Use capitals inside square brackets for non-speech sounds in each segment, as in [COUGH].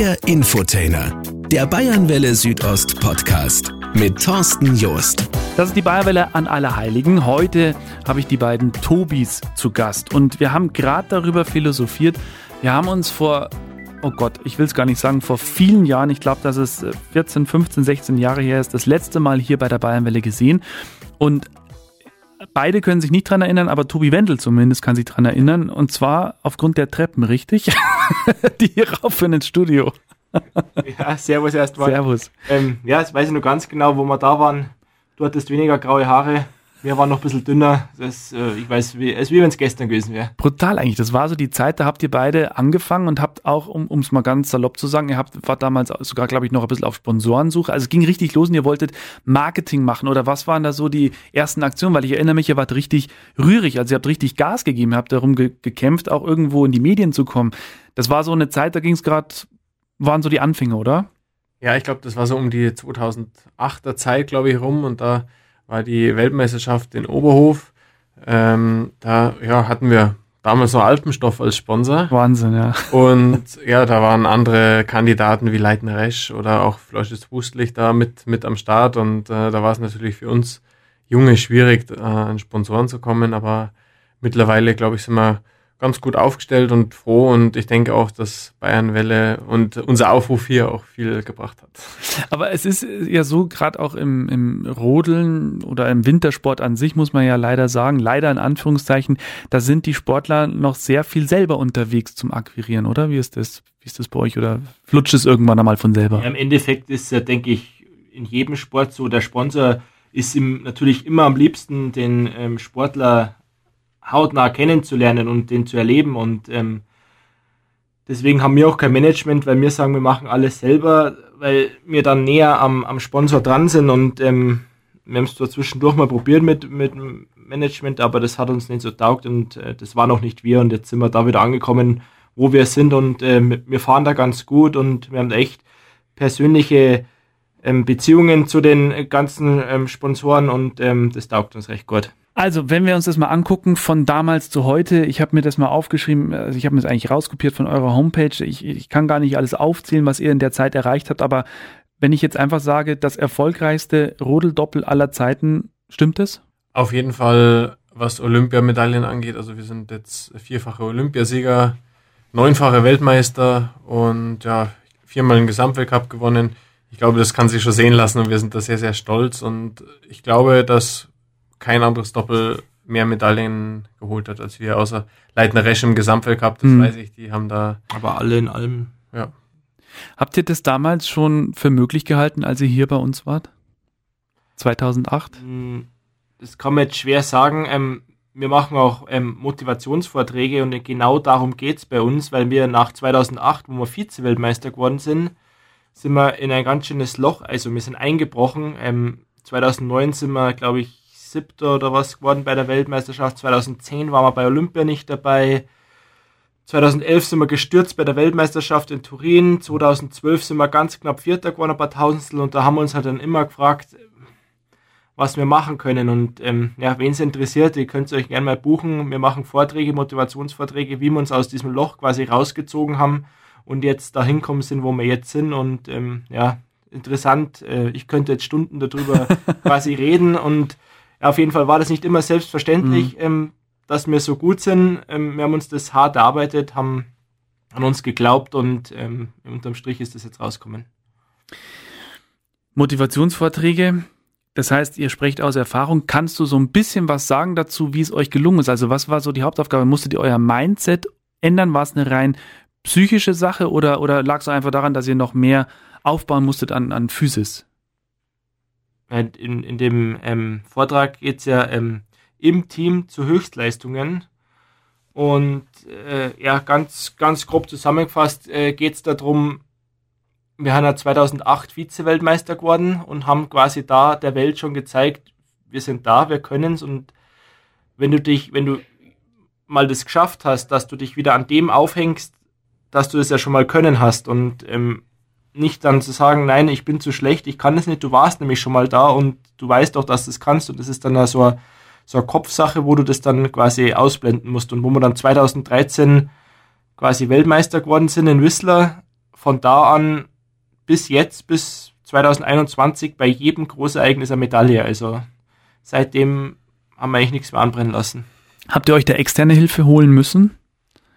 Der Infotainer, der Bayernwelle Südost Podcast mit Thorsten Joost. Das ist die Bayerwelle an Allerheiligen. Heute habe ich die beiden Tobis zu Gast und wir haben gerade darüber philosophiert. Wir haben uns vor oh Gott, ich will es gar nicht sagen, vor vielen Jahren, ich glaube, dass es 14, 15, 16 Jahre her ist, das letzte Mal hier bei der Bayernwelle gesehen. Und beide können sich nicht dran erinnern, aber Tobi Wendel zumindest kann sich dran erinnern. Und zwar aufgrund der Treppen, richtig? [LAUGHS] Die hier raufführen ins Studio. ja, servus erstmal. Servus. Ähm, ja, jetzt weiß ich noch ganz genau, wo wir da waren. Du hattest weniger graue Haare. Wir waren noch ein bisschen dünner. Das, äh, ich weiß, wie, es wie wenn es gestern gewesen wäre. Brutal eigentlich. Das war so die Zeit, da habt ihr beide angefangen und habt auch, um es mal ganz salopp zu sagen, ihr habt war damals sogar, glaube ich, noch ein bisschen auf Sponsorensuche. Also es ging richtig los und ihr wolltet Marketing machen. Oder was waren da so die ersten Aktionen? Weil ich erinnere mich, ihr wart richtig rührig. Also ihr habt richtig Gas gegeben, ihr habt darum ge gekämpft, auch irgendwo in die Medien zu kommen. Das war so eine Zeit, da ging es gerade, waren so die Anfänge, oder? Ja, ich glaube, das war so um die 2008er Zeit, glaube ich, rum und da war die Weltmeisterschaft in Oberhof. Ähm, da ja, hatten wir damals noch Alpenstoff als Sponsor. Wahnsinn, ja. Und ja, da waren andere Kandidaten wie Leiten Resch oder auch Fleusches Wustlich da mit, mit am Start. Und äh, da war es natürlich für uns Junge schwierig, äh, an Sponsoren zu kommen. Aber mittlerweile, glaube ich, sind wir ganz gut aufgestellt und froh und ich denke auch, dass Bayernwelle und unser Aufruf hier auch viel gebracht hat. Aber es ist ja so, gerade auch im, im Rodeln oder im Wintersport an sich, muss man ja leider sagen, leider in Anführungszeichen, da sind die Sportler noch sehr viel selber unterwegs zum Akquirieren, oder? Wie ist das? Wie ist das bei euch? Oder flutscht es irgendwann einmal von selber? Ja, Im Endeffekt ist ja, denke ich, in jedem Sport so, der Sponsor ist ihm natürlich immer am liebsten den ähm, Sportler hautnah kennenzulernen und den zu erleben. Und ähm, deswegen haben wir auch kein Management, weil wir sagen, wir machen alles selber, weil wir dann näher am, am Sponsor dran sind. Und ähm, wir haben es zwar zwischendurch mal probiert mit, mit Management, aber das hat uns nicht so taugt und äh, das war noch nicht wir. Und jetzt sind wir da wieder angekommen, wo wir sind. Und äh, wir fahren da ganz gut und wir haben echt persönliche ähm, Beziehungen zu den ganzen ähm, Sponsoren und ähm, das taugt uns recht gut. Also, wenn wir uns das mal angucken von damals zu heute, ich habe mir das mal aufgeschrieben, also ich habe mir das eigentlich rauskopiert von eurer Homepage. Ich, ich kann gar nicht alles aufzählen, was ihr in der Zeit erreicht habt, aber wenn ich jetzt einfach sage, das erfolgreichste Rodeldoppel aller Zeiten, stimmt das? Auf jeden Fall, was Olympiamedaillen angeht. Also wir sind jetzt vierfache Olympiasieger, neunfache Weltmeister und ja, viermal einen Gesamtweltcup gewonnen. Ich glaube, das kann sich schon sehen lassen und wir sind da sehr, sehr stolz. Und ich glaube, dass kein anderes Doppel mehr Medaillen geholt hat als wir, außer Leitner Resch im Gesamtweltcup, das mhm. weiß ich, die haben da. Aber alle in allem. Ja. Habt ihr das damals schon für möglich gehalten, als ihr hier bei uns wart? 2008? Hm, das kann man jetzt schwer sagen. Ähm, wir machen auch ähm, Motivationsvorträge und genau darum geht es bei uns, weil wir nach 2008, wo wir Vize-Weltmeister geworden sind, sind wir in ein ganz schönes Loch, also wir sind eingebrochen. Ähm, 2009 sind wir, glaube ich, siebter oder was geworden bei der Weltmeisterschaft. 2010 waren wir bei Olympia nicht dabei. 2011 sind wir gestürzt bei der Weltmeisterschaft in Turin. 2012 sind wir ganz knapp Vierter geworden, ein paar Tausendstel. Und da haben wir uns halt dann immer gefragt, was wir machen können. Und ähm, ja, wen es interessiert, ihr könnt es euch gerne mal buchen. Wir machen Vorträge, Motivationsvorträge, wie wir uns aus diesem Loch quasi rausgezogen haben und jetzt dahin kommen sind, wo wir jetzt sind. Und ähm, ja, interessant. Äh, ich könnte jetzt Stunden darüber [LAUGHS] quasi reden und ja, auf jeden Fall war das nicht immer selbstverständlich, mhm. ähm, dass wir so gut sind. Ähm, wir haben uns das hart erarbeitet, haben an uns geglaubt und ähm, unterm Strich ist das jetzt rausgekommen. Motivationsvorträge, das heißt, ihr sprecht aus Erfahrung. Kannst du so ein bisschen was sagen dazu, wie es euch gelungen ist? Also was war so die Hauptaufgabe? Musstet ihr euer Mindset ändern? War es eine rein psychische Sache oder, oder lag es einfach daran, dass ihr noch mehr aufbauen musstet an, an Physis? In, in dem ähm, Vortrag geht es ja ähm, im Team zu Höchstleistungen. Und äh, ja, ganz, ganz grob zusammengefasst äh, geht es darum, wir haben ja 2008 Vize-Weltmeister geworden und haben quasi da der Welt schon gezeigt, wir sind da, wir können es. Und wenn du dich, wenn du mal das geschafft hast, dass du dich wieder an dem aufhängst, dass du das ja schon mal können hast und ähm, nicht dann zu sagen, nein, ich bin zu schlecht, ich kann es nicht, du warst nämlich schon mal da und du weißt doch, dass du es kannst und das ist dann so eine, so eine Kopfsache, wo du das dann quasi ausblenden musst und wo wir dann 2013 quasi Weltmeister geworden sind in Whistler von da an bis jetzt, bis 2021, bei jedem Großereignis eine Medaille. Also seitdem haben wir eigentlich nichts mehr anbrennen lassen. Habt ihr euch da externe Hilfe holen müssen?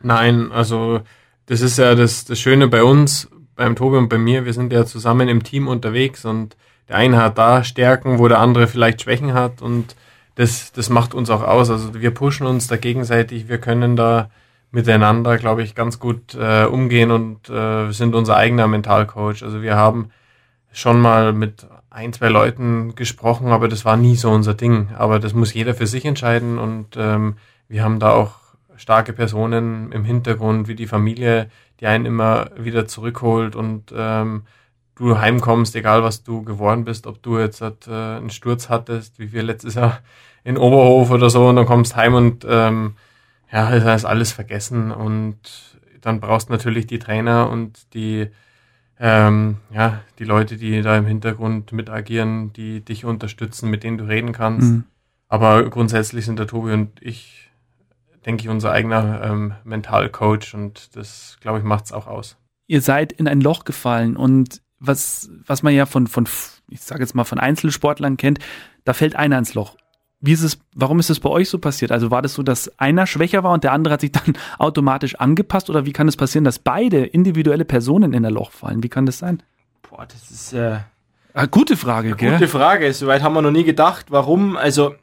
Nein, also das ist ja das, das Schöne bei uns, beim Tobi und bei mir. Wir sind ja zusammen im Team unterwegs und der eine hat da Stärken, wo der andere vielleicht Schwächen hat und das, das macht uns auch aus. Also wir pushen uns da gegenseitig, wir können da miteinander, glaube ich, ganz gut äh, umgehen und äh, sind unser eigener Mentalcoach. Also wir haben schon mal mit ein, zwei Leuten gesprochen, aber das war nie so unser Ding. Aber das muss jeder für sich entscheiden und ähm, wir haben da auch starke Personen im Hintergrund, wie die Familie, die einen immer wieder zurückholt und ähm, du heimkommst, egal was du geworden bist, ob du jetzt halt, äh, einen Sturz hattest, wie wir letztes Jahr in Oberhof oder so, und dann kommst heim und ähm, ja, ist alles vergessen und dann brauchst du natürlich die Trainer und die ähm, ja, die Leute, die da im Hintergrund mit agieren, die dich unterstützen, mit denen du reden kannst. Mhm. Aber grundsätzlich sind der Tobi und ich, denke ich, unser eigener ähm, Mentalcoach und das, glaube ich, macht es auch aus. Ihr seid in ein Loch gefallen und was, was man ja von, von ich sage jetzt mal, von Einzelsportlern kennt, da fällt einer ins Loch. Wie ist es, warum ist es bei euch so passiert? Also war das so, dass einer schwächer war und der andere hat sich dann [LAUGHS] automatisch angepasst oder wie kann es passieren, dass beide individuelle Personen in ein Loch fallen? Wie kann das sein? Boah, das ist äh, eine gute Frage, eine gell? Gute Frage. Soweit haben wir noch nie gedacht. Warum? Also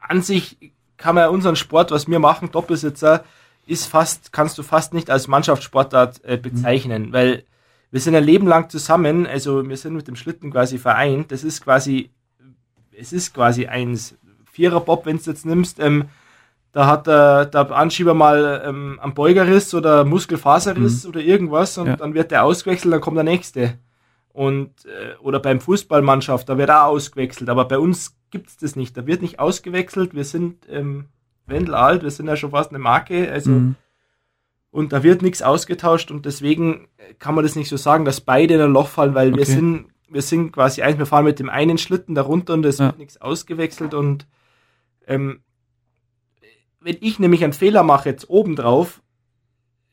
an sich kann man unseren Sport, was wir machen, Doppelsitzer, ist fast, kannst du fast nicht als Mannschaftssportart äh, bezeichnen, mhm. weil wir sind ein Leben lang zusammen, also wir sind mit dem Schlitten quasi vereint. Das ist quasi es ist quasi eins. Vierer-Bob, wenn du jetzt nimmst, ähm, da hat der, der Anschieber mal ähm, einen Beugerriss oder Muskelfaserriss mhm. oder irgendwas und ja. dann wird der ausgewechselt, dann kommt der nächste. Und, äh, oder beim Fußballmannschaft, da wird auch ausgewechselt. Aber bei uns gibt es das nicht. Da wird nicht ausgewechselt. Wir sind ähm, Wendel alt, wir sind ja schon fast eine Marke. Also, mhm. Und da wird nichts ausgetauscht und deswegen kann man das nicht so sagen, dass beide in ein Loch fallen, weil okay. wir sind wir sind quasi eins, wir fahren mit dem einen Schlitten darunter und es ja. wird nichts ausgewechselt und ähm, wenn ich nämlich einen Fehler mache jetzt obendrauf,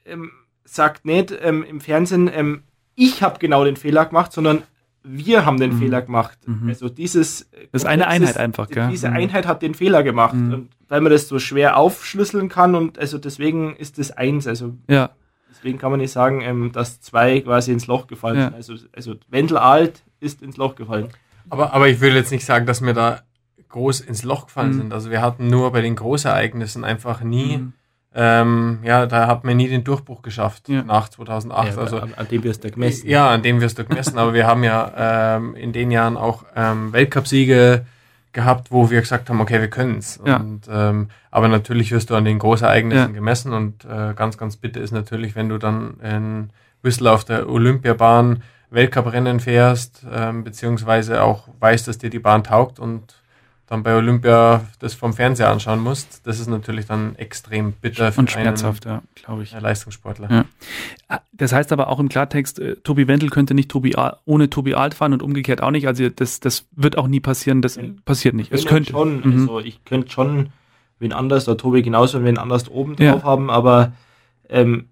ähm, sagt nicht ähm, im Fernsehen, ähm, ich habe genau den Fehler gemacht, sondern wir haben den mhm. Fehler gemacht. Mhm. Also dieses das ist eine Einheit einfach, gell? Diese mhm. Einheit hat den Fehler gemacht mhm. und weil man das so schwer aufschlüsseln kann und also deswegen ist das eins. Also ja. Deswegen kann man nicht sagen, ähm, dass zwei quasi ins Loch gefallen ja. sind. Also, also Wendel alt ist ins Loch gefallen. Aber, aber ich will jetzt nicht sagen, dass wir da groß ins Loch gefallen mhm. sind. Also wir hatten nur bei den Großereignissen einfach nie, mhm. Ähm, ja, da hat man nie den Durchbruch geschafft ja. nach 2008. Ja, also an, an, dem wirst du gemessen. Ja, an dem wirst du gemessen. aber wir haben ja ähm, in den Jahren auch ähm, Weltcupsiege gehabt, wo wir gesagt haben, okay, wir können es. Ja. ähm, aber natürlich wirst du an den Großereignissen ja. gemessen und äh, ganz, ganz bitte ist natürlich, wenn du dann in Whistler auf der Olympiabahn Weltcuprennen fährst, ähm, beziehungsweise auch weißt, dass dir die Bahn taugt und dann bei Olympia das vom Fernseher anschauen musst, das ist natürlich dann extrem bitter für und schmerzhaft, einen, ja, glaube ich. Leistungssportler. Ja. Ah, das heißt aber auch im Klartext, äh, Tobi Wendel könnte nicht Tobi ohne Tobi Alt fahren und umgekehrt auch nicht. Also das, das wird auch nie passieren. Das ja. passiert nicht. Es könnte schon. Mhm. Also ich könnte schon wen anders, der Tobi genauso wen anders oben drauf ja. haben, aber ähm,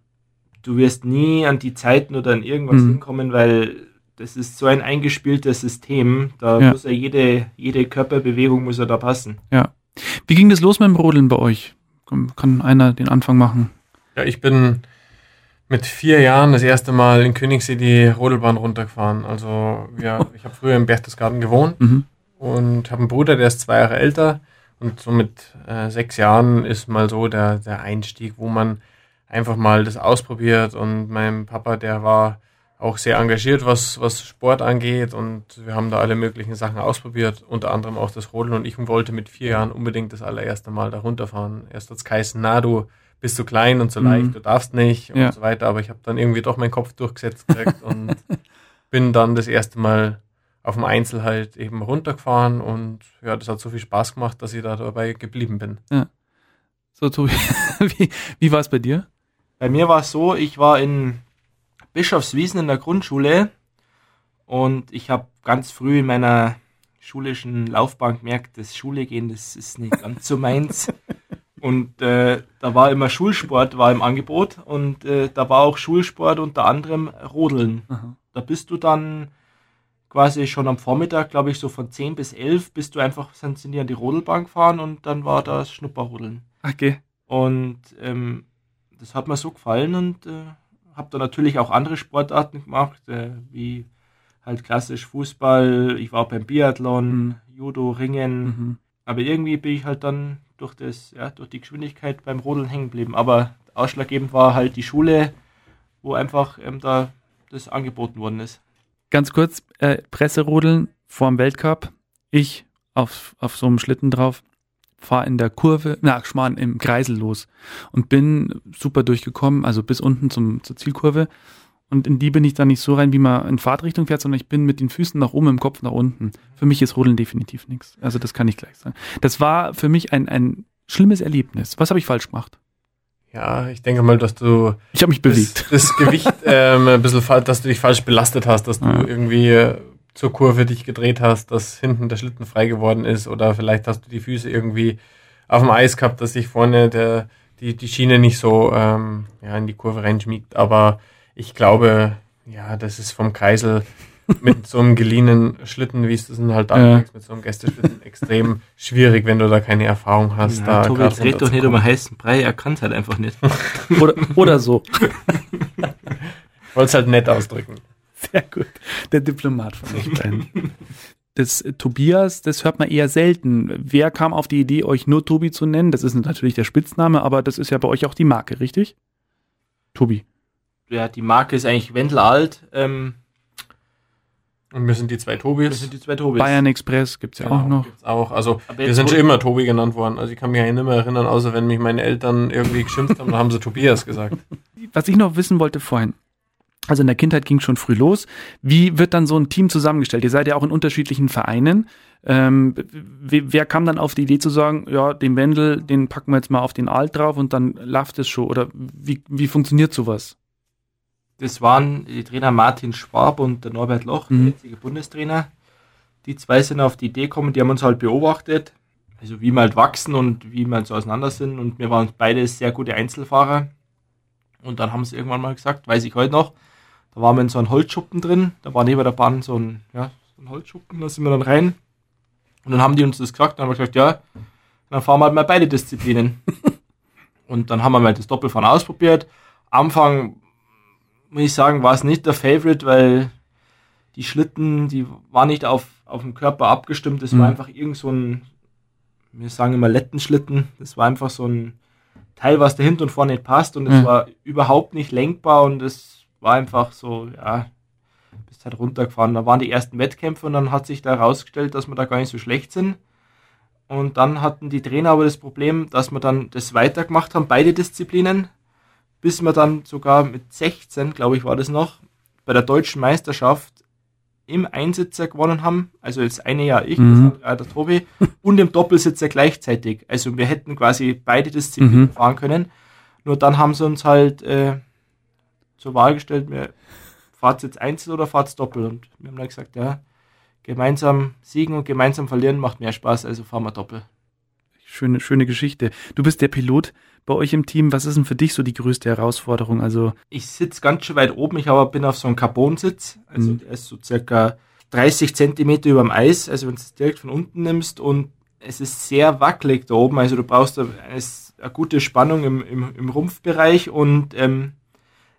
du wirst nie an die Zeiten oder an irgendwas mhm. hinkommen, weil das ist so ein eingespieltes System. Da ja. muss er jede, jede Körperbewegung muss er da passen. Ja. Wie ging das los mit dem Rodeln bei euch? Kann einer den Anfang machen? Ja, ich bin mit vier Jahren das erste Mal in Königssee die Rodelbahn runtergefahren. Also ja, ich habe früher im Berchtesgaden gewohnt mhm. und habe einen Bruder, der ist zwei Jahre älter. Und so mit äh, sechs Jahren ist mal so der, der Einstieg, wo man einfach mal das ausprobiert. Und mein Papa, der war auch sehr engagiert, was, was Sport angeht. Und wir haben da alle möglichen Sachen ausprobiert, unter anderem auch das Rodeln. Und ich wollte mit vier Jahren unbedingt das allererste Mal da runterfahren. Erst hat es geheißen, na, du bist zu klein und zu mhm. leicht, du darfst nicht ja. und so weiter. Aber ich habe dann irgendwie doch meinen Kopf durchgesetzt gekriegt [LAUGHS] und bin dann das erste Mal auf dem Einzel halt eben runtergefahren und ja, das hat so viel Spaß gemacht, dass ich da dabei geblieben bin. Ja. So, Tobi, [LAUGHS] wie, wie war es bei dir? Bei mir war es so, ich war in Bischofswiesen in der Grundschule und ich habe ganz früh in meiner schulischen Laufbahn gemerkt, das Schule gehen, das ist nicht ganz so meins. [LAUGHS] Und äh, da war immer Schulsport war im Angebot und äh, da war auch Schulsport unter anderem Rodeln. Aha. Da bist du dann quasi schon am Vormittag, glaube ich, so von 10 bis 11 bist du einfach, sind, sind die an die Rodelbahn gefahren und dann war das Schnupperrodeln. Okay. Und ähm, das hat mir so gefallen und äh, habe dann natürlich auch andere Sportarten gemacht, äh, wie halt klassisch Fußball, ich war auch beim Biathlon, Mhm. Judo, Ringen, Mhm. aber irgendwie bin ich halt dann durch das, ja, durch die Geschwindigkeit beim Rodeln hängen geblieben. Aber ausschlaggebend war halt die Schule, wo einfach ähm, da das angeboten worden ist. Ganz kurz, äh, Presserodeln vorm Weltcup. Ich auf, auf so einem Schlitten drauf, fahre in der Kurve, na, Schmarrn, im Kreisel los und bin super durchgekommen, also bis unten zum, zur Zielkurve. Und in die bin ich dann nicht so rein, wie man in Fahrtrichtung fährt, sondern ich bin mit den Füßen nach oben, im Kopf nach unten. Für mich ist Rodeln definitiv nichts. Also das kann ich gleich sagen. Das war für mich ein, ein schlimmes Erlebnis. Was habe ich falsch gemacht? Ja, ich denke mal, dass du Ich habe mich das, bewegt. das Gewicht [LAUGHS] ähm, ein bisschen, fa- dass du dich falsch belastet hast, dass du Ja. irgendwie äh, zur Kurve dich gedreht hast, dass hinten der Schlitten frei geworden ist oder vielleicht hast du die Füße irgendwie auf dem Eis gehabt, dass sich vorne der, die, die Schiene nicht so ähm, ja, in die Kurve reinschmiegt. Aber ich glaube, ja, das ist vom Kreisel mit so einem geliehenen Schlitten, wie es das sind, halt da Ja. mit so einem Gästeschlitten [LAUGHS] extrem schwierig, wenn du da keine Erfahrung hast. Ja, da Tobi, jetzt red doch nicht um einen heißen Brei, er kann es halt einfach nicht. [LAUGHS] Oder, oder so. [LAUGHS] Ich wollte es halt nett ausdrücken. Sehr gut. Der Diplomat von euch beiden. [LAUGHS] Das äh, Tobias, das hört man eher selten. Wer kam auf die Idee, euch nur Tobi zu nennen? Das ist natürlich der Spitzname, aber das ist ja bei euch auch die Marke, richtig? Tobi. ja, die Marke ist eigentlich Wendel alt. Ähm, Und wir sind die zwei das Tobis. sind die zwei Tobis. Bayern Express gibt's ja auch noch. Gibt's auch. Also Aber wir sind schon immer Tobi genannt worden. Also ich kann mich ja nicht mehr erinnern, außer wenn mich meine Eltern irgendwie geschimpft haben, dann haben sie Tobias gesagt. [LAUGHS] Was ich noch wissen wollte vorhin. Also in der Kindheit ging schon früh los. Wie wird dann so ein Team zusammengestellt? Ihr seid ja auch in unterschiedlichen Vereinen. Ähm, wer, kam dann auf die Idee zu sagen, ja, den Wendel, den packen wir jetzt mal auf den Alt drauf und dann läuft es schon? Oder wie, wie funktioniert sowas? Das waren die Trainer Martin Schwab und der Norbert Loch, Mhm. der jetzige Bundestrainer. Die zwei sind auf die Idee gekommen, die haben uns halt beobachtet, also wie wir halt wachsen und wie wir halt so auseinander sind. Und wir waren beide sehr gute Einzelfahrer. Und dann haben sie irgendwann mal gesagt, weiß ich heute noch, da waren wir in so einem Holzschuppen drin, da war neben der Bahn so ein, ja, so ein Holzschuppen, da sind wir dann rein. Und dann haben die uns das gesagt, dann haben wir gesagt, ja, dann fahren wir halt mal beide Disziplinen. [LAUGHS] und dann haben wir mal das Doppelfahren ausprobiert. Am Anfang muss ich sagen, war es nicht der Favorite, weil die Schlitten, die waren nicht auf, auf den Körper abgestimmt. Das Mhm. war einfach irgend so ein, wir sagen immer Lettenschlitten. Das war einfach so ein Teil, was da hinten und vorne nicht passt und es Mhm. war überhaupt nicht lenkbar und es war einfach so, ja, bist halt runtergefahren. Da waren die ersten Wettkämpfe und dann hat sich da herausgestellt, dass wir da gar nicht so schlecht sind. Und dann hatten die Trainer aber das Problem, dass wir dann das weitergemacht haben, beide Disziplinen, bis wir dann sogar mit 16, glaube ich, war das noch, bei der deutschen Meisterschaft im Einsitzer gewonnen haben. Also das eine Jahr ich, Mhm. das andere der Tobi, [LAUGHS] und im Doppelsitzer gleichzeitig. Also wir hätten quasi beide Disziplinen Mhm. fahren können. Nur dann haben sie uns halt äh, zur Wahl gestellt, wir fahrt jetzt Einzel oder fahrt Doppel. Und wir haben dann gesagt, ja, gemeinsam siegen und gemeinsam verlieren macht mehr Spaß, also fahren wir Doppel. Schöne, schöne Geschichte. Du bist der Pilot bei euch im Team. Was ist denn für dich so die größte Herausforderung? Also, Ich sitze ganz schön weit oben, ich aber bin auf so einem Carbon-Sitz, also Mhm. der ist so circa 30 Zentimeter über dem Eis, also wenn du es direkt von unten nimmst und es ist sehr wackelig da oben, also du brauchst eine, eine gute Spannung im, im, im Rumpfbereich und ähm,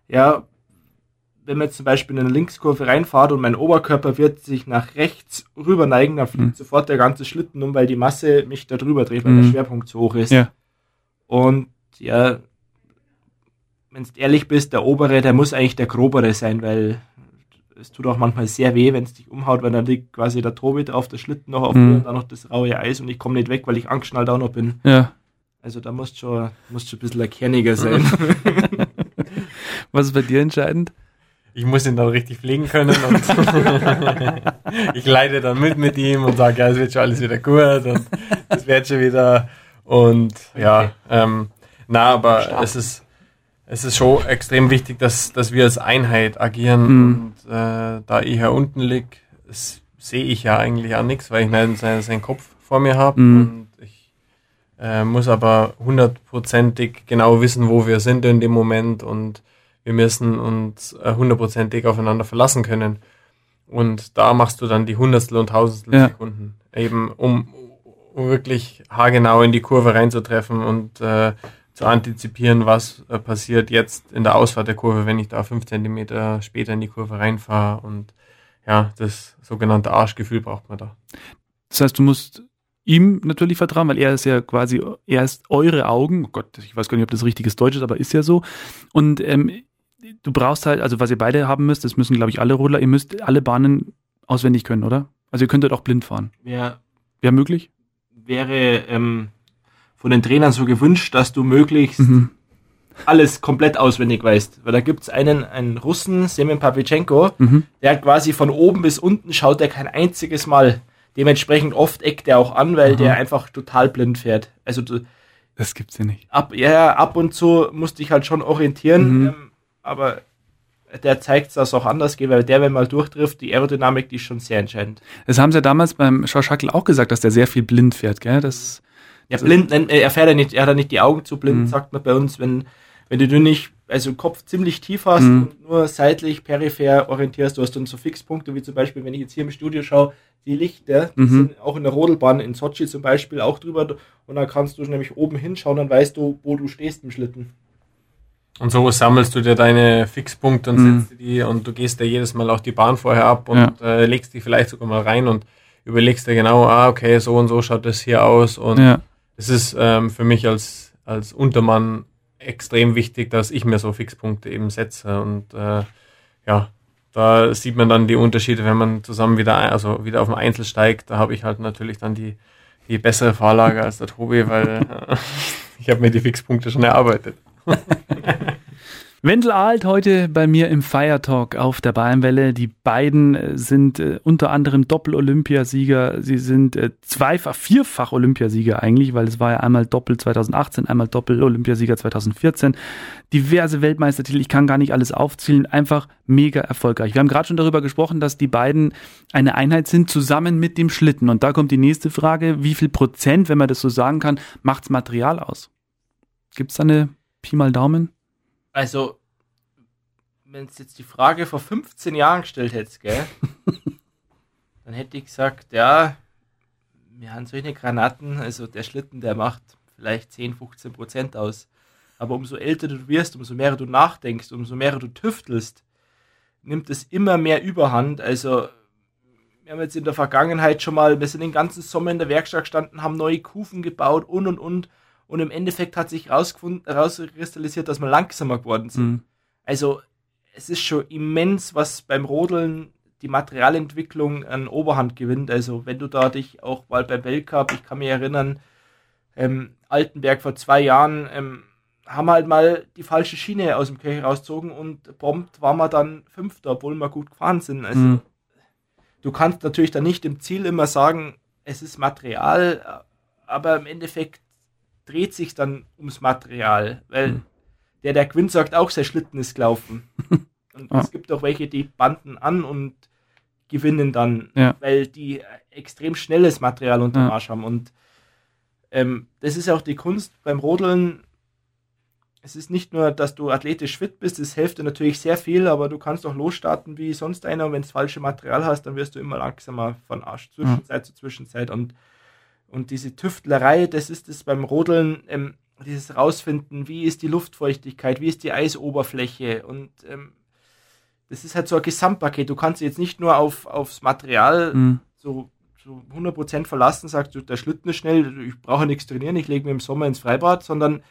ja, wenn man jetzt zum Beispiel in eine Linkskurve reinfahrt und mein Oberkörper wird sich nach rechts rüber neigen, dann fliegt Mhm. sofort der ganze Schlitten um, weil die Masse mich da drüber dreht, weil der Mhm. Schwerpunkt so hoch ist. Ja. Und ja, wenn du ehrlich bist, der obere, der muss eigentlich der grobere sein, weil es tut auch manchmal sehr weh, wenn es dich umhaut, weil dann liegt quasi der Tobi auf der Schlitten noch auf Mhm. und dann noch das raue Eis und ich komme nicht weg, weil ich angeschnallt auch noch bin. ja. Also da musst schon, musst schon ein bisschen ein kerniger sein. [LAUGHS] [LAUGHS] Was ist bei dir entscheidend? Ich muss ihn dann richtig pflegen können und [LAUGHS] ich leite dann mit mit ihm und sage, ja, es wird schon alles wieder gut und es wird schon wieder und ja, ähm, na, aber Stark. es ist es ist schon extrem wichtig, dass, dass wir als Einheit agieren Mhm. und äh, da ich hier unten lieg, es- sehe ich ja eigentlich auch nichts, weil ich nicht seinen, seinen Kopf vor mir habe Mhm. und ich äh, muss aber hundertprozentig genau wissen, wo wir sind in dem Moment und wir müssen uns äh, hundertprozentig aufeinander verlassen können. Und da machst du dann die Hundertstel und Tausendstel ja. Sekunden, eben um, um, wirklich haargenau in die Kurve reinzutreffen und äh, zu antizipieren, was äh, passiert jetzt in der Ausfahrt der Kurve, wenn ich da fünf Zentimeter später in die Kurve reinfahre. Und ja, das sogenannte Arschgefühl braucht man da. Das heißt, du musst ihm natürlich vertrauen, weil er ist ja quasi, er ist eure Augen. Oh Gott, ich weiß gar nicht, ob das richtiges Deutsch ist, aber ist ja so. Und ähm, du brauchst halt, also was ihr beide haben müsst, das müssen, glaube ich, alle Rodler, ihr müsst alle Bahnen auswendig können, oder? Also ihr könntet auch blind fahren. Wäre Wäre möglich? Wäre ähm, von den Trainern so gewünscht, dass du möglichst mhm. alles komplett auswendig weißt. Weil da gibt es einen, einen Russen, Semen Pavlichenko, mhm. der quasi von oben bis unten schaut er kein einziges Mal. Dementsprechend oft eckt er auch an, weil Aha. der einfach total blind fährt. Also du, das gibt's ja nicht. Ab, ja, ab und zu musste ich halt schon orientieren. Mhm. Ähm, aber der zeigt, dass es auch anders geht, weil der, wenn mal durchtrifft, die Aerodynamik, die ist schon sehr entscheidend. Das haben sie ja damals beim Schauschackel auch gesagt, dass der sehr viel blind fährt, gell? Das, ja, blind, er fährt ja nicht, er hat ja nicht die Augen zu blind, mhm. sagt man bei uns, wenn, wenn du nicht, also Kopf ziemlich tief hast mhm. und nur seitlich, peripher orientierst, du hast dann so Fixpunkte, wie zum Beispiel, wenn ich jetzt hier im Studio schaue, die Lichter, die mhm. sind auch in der Rodelbahn in Sochi zum Beispiel auch drüber und dann kannst du nämlich oben hinschauen, dann weißt du, wo du stehst im Schlitten. Und so sammelst du dir deine Fixpunkte und mhm. setzt die und du gehst dir jedes Mal auch die Bahn vorher ab und ja. äh, legst die vielleicht sogar mal rein und überlegst dir genau, ah, okay, so und so schaut das hier aus. Und ja. es ist ähm, für mich als, als Untermann extrem wichtig, dass ich mir so Fixpunkte eben setze. Und äh, ja, da sieht man dann die Unterschiede, wenn man zusammen wieder, also wieder auf dem Einzel steigt. Da habe ich halt natürlich dann die, die bessere Fahrlage als der Tobi, weil äh, [LAUGHS] ich habe mir die Fixpunkte schon erarbeitet. [LAUGHS] Wendel Alt heute bei mir im Fire Talk auf der Bayernwelle. Die beiden äh, sind äh, unter anderem Doppel-Olympiasieger. Sie sind äh, zweifach, vierfach Olympiasieger eigentlich, weil es war ja einmal Doppel 2018, einmal Doppel-Olympiasieger 2014. Diverse Weltmeistertitel, ich kann gar nicht alles aufzählen, einfach mega erfolgreich. Wir haben gerade schon darüber gesprochen, dass die beiden eine Einheit sind, zusammen mit dem Schlitten. Und da kommt die nächste Frage, wie viel Prozent, wenn man das so sagen kann, macht's Material aus? Gibt es da eine Pi mal Daumen? Also, wenn es jetzt die Frage vor 15 Jahren gestellt hättest, gell, [LAUGHS] dann hätte ich gesagt, ja, wir haben solche Granaten, also der Schlitten, der macht vielleicht 10, 15 Prozent aus. Aber umso älter du wirst, umso mehr du nachdenkst, umso mehr du tüftelst, nimmt es immer mehr Überhand. Also, wir haben jetzt in der Vergangenheit schon mal, wir sind den ganzen Sommer in der Werkstatt gestanden, haben neue Kufen gebaut und und und und im Endeffekt hat sich rauskristallisiert, dass wir langsamer geworden sind. Mhm. Also es ist schon immens, was beim Rodeln die Materialentwicklung an Oberhand gewinnt. Also wenn du da dich auch mal beim Weltcup, ich kann mich erinnern, ähm, Altenberg vor zwei Jahren, ähm, haben halt mal die falsche Schiene aus dem Kirche rausgezogen und prompt waren wir dann Fünfter, obwohl wir gut gefahren sind. Also mhm. du kannst natürlich dann nicht im Ziel immer sagen, es ist Material, aber im Endeffekt dreht sich dann ums Material, weil hm. der, der gewinnt, sagt auch, sein Schlitten ist gelaufen. [LAUGHS] und ah. es gibt auch welche, die banden an und gewinnen dann, ja. weil die extrem schnelles Material unter ja. Arsch haben. Und ähm, das ist auch die Kunst beim Rodeln. Es ist nicht nur, dass du athletisch fit bist, das hilft dir natürlich sehr viel, aber du kannst auch losstarten wie sonst einer. Und wenn du falsche Material hast, dann wirst du immer langsamer von Arsch, Zwischenzeit ja. zu Zwischenzeit. Und und diese Tüftlerei, das ist es beim Rodeln, ähm, dieses Rausfinden, wie ist die Luftfeuchtigkeit, wie ist die Eisoberfläche und ähm, das ist halt so ein Gesamtpaket. Du kannst jetzt nicht nur auf, aufs Material mhm. so, so 100% verlassen, sagst du, der Schlitten ist schnell, ich brauche nichts trainieren, ich lege mir im Sommer ins Freibad, sondern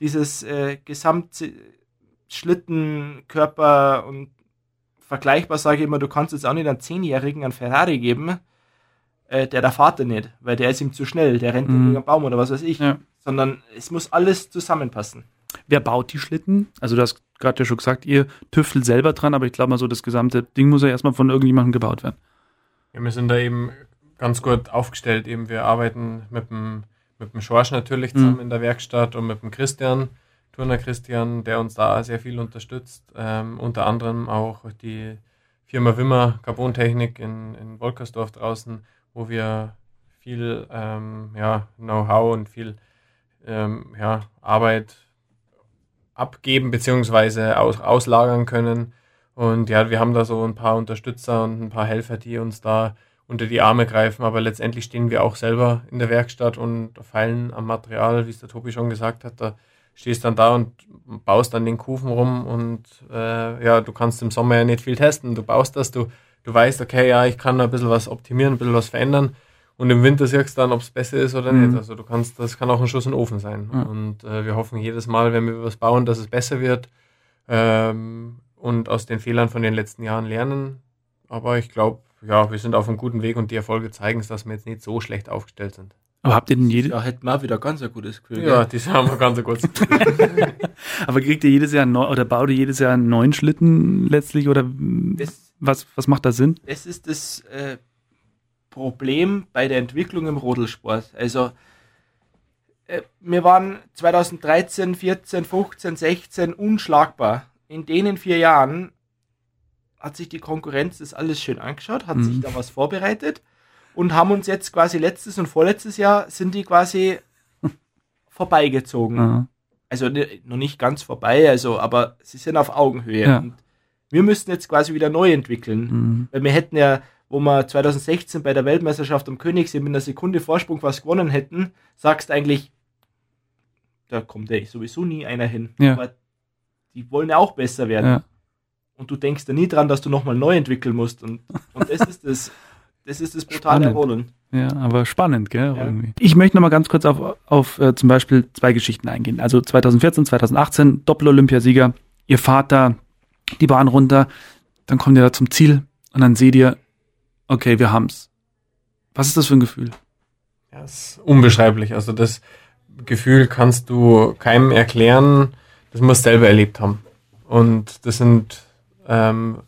dieses äh, Gesamtschlitten, Körper und vergleichbar sage ich immer, du kannst jetzt auch nicht einen Zehnjährigen einen Ferrari geben, äh, der der Vater nicht, weil der ist ihm zu schnell, der rennt mhm. gegen einen Baum oder was weiß ich. Ja. Sondern es muss alles zusammenpassen. Wer baut die Schlitten? Also du hast gerade ja schon gesagt, ihr tüftelt selber dran, aber ich glaube mal so, das gesamte Ding muss ja erstmal von irgendjemandem gebaut werden. Ja, wir sind da eben ganz gut aufgestellt. Eben wir arbeiten mit dem, mit dem Schorsch natürlich mhm. zusammen mhm. in der Werkstatt und mit dem Christian, Turner Christian, der uns da sehr viel unterstützt. Ähm, unter anderem auch die Firma Wimmer Carbontechnik in, in Wolkersdorf draußen wo wir viel ähm, ja, Know-how und viel ähm, ja, Arbeit abgeben bzw. Aus, auslagern können. Und ja, wir haben da so ein paar Unterstützer und ein paar Helfer, die uns da unter die Arme greifen, aber letztendlich stehen wir auch selber in der Werkstatt und feilen am Material, wie es der Tobi schon gesagt hat. Da stehst dann da und baust dann den Kufen rum und äh, ja, du kannst im Sommer ja nicht viel testen. Du baust das, du, du weißt, okay, ja, ich kann da ein bisschen was optimieren, ein bisschen was verändern und im Winter siehst du dann, ob es besser ist oder mhm. nicht. Also du kannst, das kann auch ein Schuss in den Ofen sein. Mhm. Und äh, wir hoffen jedes Mal, wenn wir was bauen, dass es besser wird ähm, und aus den Fehlern von den letzten Jahren lernen. Aber ich glaube, ja, wir sind auf einem guten Weg und die Erfolge zeigen es, dass wir jetzt nicht so schlecht aufgestellt sind. Aber habt ihr denn jede? Ja, hätten wir wieder ganz ein gutes Gefühl. Ja, die haben wir ganz ein gutes Gefühl. [LAUGHS] Aber kriegt ihr jedes Jahr neu, oder baut ihr jedes Jahr einen neuen Schlitten letztlich oder das, was, was macht da Sinn? Es ist das äh, Problem bei der Entwicklung im Rodelsport. Also äh, wir waren 2013, 14, 15, 16 unschlagbar. In denen vier Jahren hat sich die Konkurrenz das alles schön angeschaut, hat mhm. sich da was vorbereitet und haben uns jetzt quasi letztes und vorletztes Jahr sind die quasi [LAUGHS] vorbeigezogen. Mhm. Also noch nicht ganz vorbei, also aber sie sind auf Augenhöhe. Ja. Und wir müssten jetzt quasi wieder neu entwickeln. Mhm. Weil wir hätten ja, wo wir 2016 bei der Weltmeisterschaft am Königssee mit einer Sekunde Vorsprung was gewonnen hätten, sagst eigentlich, da kommt ja sowieso nie einer hin. Ja. Aber die wollen ja auch besser werden. Ja. Und du denkst ja nie dran, dass du nochmal neu entwickeln musst. Und, und das ist das. Das ist das brutale Rollen. Ja, aber spannend, gell? Ja. Irgendwie. Ich möchte noch mal ganz kurz auf, auf äh, zum Beispiel zwei Geschichten eingehen. Also 2014, 2018, Doppel-Olympiasieger, ihr da die Bahn runter, dann kommt ihr da zum Ziel und dann seht ihr, okay, wir haben's. Was ist das für ein Gefühl? Ja, ist unbeschreiblich. Also das Gefühl kannst du keinem erklären, das musst du selber erlebt haben. Und das sind ähm,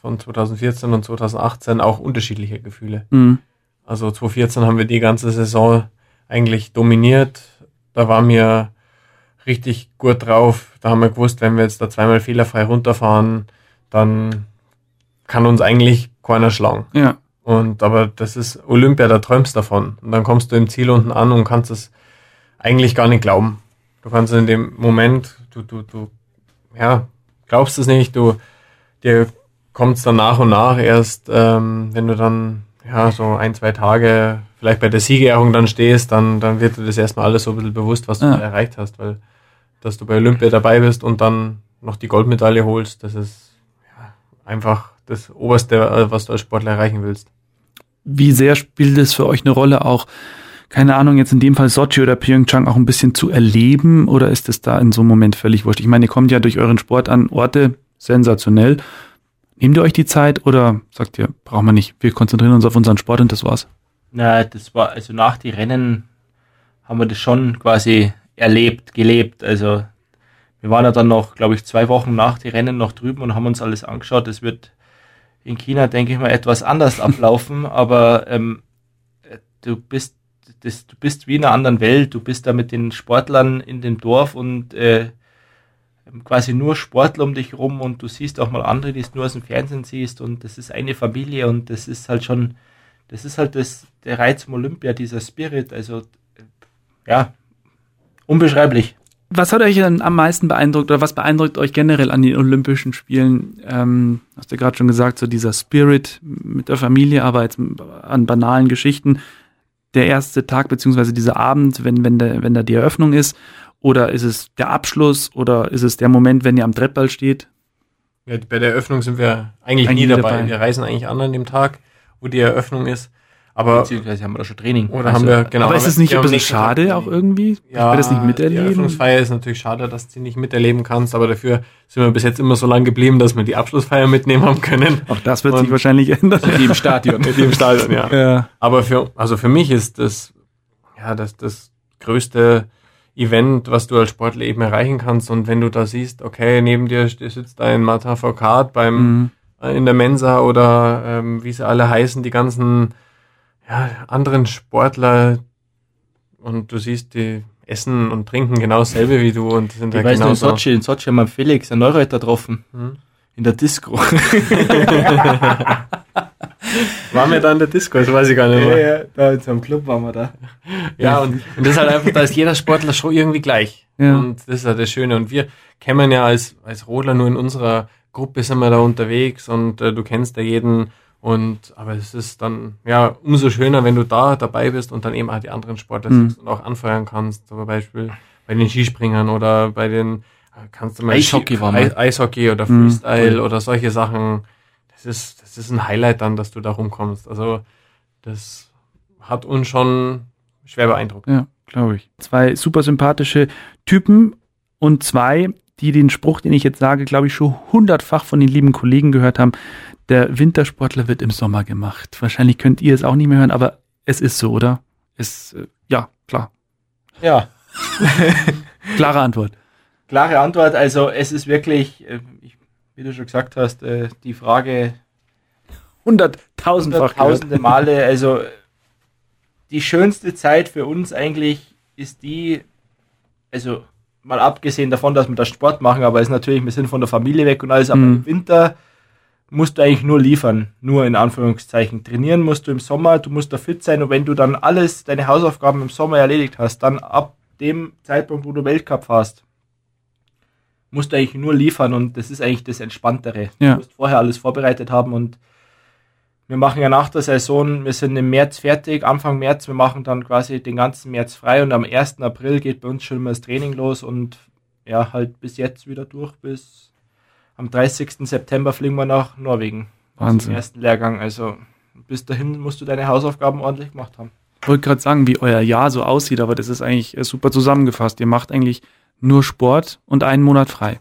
von 2014 und 2018 auch unterschiedliche Gefühle. Mhm. Also 2014 haben wir die ganze Saison eigentlich dominiert. Da waren wir richtig gut drauf. Da haben wir gewusst, wenn wir jetzt da zweimal fehlerfrei runterfahren, dann kann uns eigentlich keiner schlagen. Ja. Und aber das ist Olympia, da träumst davon. Und dann kommst du im Ziel unten an und kannst es eigentlich gar nicht glauben. Du kannst in dem Moment, du, du, du, ja, glaubst es nicht, du, dir kommt es dann nach und nach erst, ähm, wenn du dann ja so ein, zwei Tage vielleicht bei der Siegerehrung dann stehst, dann, dann wird dir das erstmal alles so ein bisschen bewusst, was du ja. erreicht hast, weil dass du bei Olympia dabei bist und dann noch die Goldmedaille holst, das ist ja, einfach das Oberste, äh, was du als Sportler erreichen willst. Wie sehr spielt es für euch eine Rolle, auch, keine Ahnung, jetzt in dem Fall Sochi oder Pyeongchang auch ein bisschen zu erleben oder ist es da in so einem Moment völlig wurscht? Ich meine, ihr kommt ja durch euren Sport an Orte sensationell Nehmt ihr euch die Zeit oder sagt ihr, brauchen wir nicht, wir konzentrieren uns auf unseren Sport und das war's? Na, das war, also nach die Rennen haben wir das schon quasi erlebt, gelebt. Also wir waren ja dann noch, glaube ich, zwei Wochen nach die Rennen noch drüben und haben uns alles angeschaut. Es wird in China, denke ich mal, etwas anders [LAUGHS] ablaufen, aber ähm, du bist das, du bist wie in einer anderen Welt. Du bist da mit den Sportlern in dem Dorf und äh, quasi nur Sportler um dich rum und du siehst auch mal andere, die es nur aus dem Fernsehen siehst und das ist eine Familie und das ist halt schon, das ist halt das, der Reiz zum Olympia, dieser Spirit, also ja, unbeschreiblich. Was hat euch denn am meisten beeindruckt oder was beeindruckt euch generell an den Olympischen Spielen? Ähm, hast du gerade schon gesagt, so dieser Spirit mit der Familie, aber jetzt an banalen Geschichten. Der erste Tag beziehungsweise dieser Abend, wenn, wenn, der, wenn da die Eröffnung ist oder ist es der Abschluss oder ist es der Moment, wenn ihr am Treppball steht? Ja, bei der Eröffnung sind wir eigentlich, eigentlich nie dabei. dabei. Wir reisen eigentlich an an dem Tag, wo die Eröffnung ist. Aber Beziehungsweise haben wir da schon Training. Oder also, haben wir, genau. Aber ist es nicht ein bisschen schade auch irgendwie? Ja, ich das nicht miterleben? Die Eröffnungsfeier ist natürlich schade, dass du nicht miterleben kannst, aber dafür sind wir bis jetzt immer so lange geblieben, dass wir die Abschlussfeier mitnehmen haben können. Auch das wird Und sich wahrscheinlich ändern. Mit dem Stadion. [LAUGHS] mit dem Stadion, ja. ja. Aber für, also für mich ist das, ja, das, das größte Event, was du als Sportler eben erreichen kannst. Und wenn du da siehst, okay, neben dir sitzt ein Martin Foucault beim mhm. In der Mensa oder ähm, wie sie alle heißen, die ganzen ja, anderen Sportler und du siehst die essen und trinken genau dasselbe wie du und sind da genau in Sochi, in Sochi haben wir Felix, ein Neureiter getroffen. Hm? In der Disco. [LAUGHS] Waren wir da in der Disco? Das weiß ich gar nicht Ja, mehr. ja, da in so einem Club waren wir da. Ja, und, und das ist halt einfach, da ist jeder Sportler schon irgendwie gleich. Ja. Und das ist halt das Schöne. Und wir kennen ja als, als Rodler nur in unserer Gruppe sind wir da unterwegs und äh, du kennst ja jeden. Und aber es ist dann ja umso schöner, wenn du da dabei bist und dann eben auch die anderen Sportler Mhm. und auch anfeuern kannst. Zum Beispiel bei den Skispringern oder bei den äh, kannst du mal Eishockey Ski-. Eis- Eishockey oder Mhm. Freestyle oder solche Sachen. Das ist, das ist ein Highlight dann, dass du da rumkommst. Also das hat uns schon schwer beeindruckt. Ja, glaube ich. Zwei super sympathische Typen und zwei, die den Spruch, den ich jetzt sage, glaube ich, schon hundertfach von den lieben Kollegen gehört haben. Der Wintersportler wird im Sommer gemacht. Wahrscheinlich könnt ihr es auch nicht mehr hören, aber es ist so, oder? Es, äh, ja, klar. Ja, [LAUGHS] Klare Antwort. klare Antwort. Also es ist wirklich, äh, ich, wie du schon gesagt hast, äh, die Frage Hunderttausendfach tausende Male. Also die schönste Zeit für uns eigentlich ist die, also mal abgesehen davon, dass wir da Sport machen, aber es ist natürlich, wir sind von der Familie weg und alles, aber Mhm. im Winter musst du eigentlich nur liefern, nur in Anführungszeichen. Trainieren musst du im Sommer, du musst da fit sein und wenn du dann alles, deine Hausaufgaben im Sommer erledigt hast, dann ab dem Zeitpunkt, wo du Weltcup hast, musst du eigentlich nur liefern und das ist eigentlich das Entspanntere. Ja. Du musst vorher alles vorbereitet haben und wir machen ja nach der Saison, wir sind im März fertig, Anfang März, wir machen dann quasi den ganzen März frei und am 1. April geht bei uns schon mal das Training los und ja, halt bis jetzt wieder durch, bis am 30. September fliegen wir nach Norwegen. Wahnsinn. Zum ersten Lehrgang, also bis dahin musst du deine Hausaufgaben ordentlich gemacht haben. Ich wollte gerade sagen, wie euer Jahr so aussieht, aber das ist eigentlich äh, super zusammengefasst. Ihr macht eigentlich nur Sport und einen Monat frei.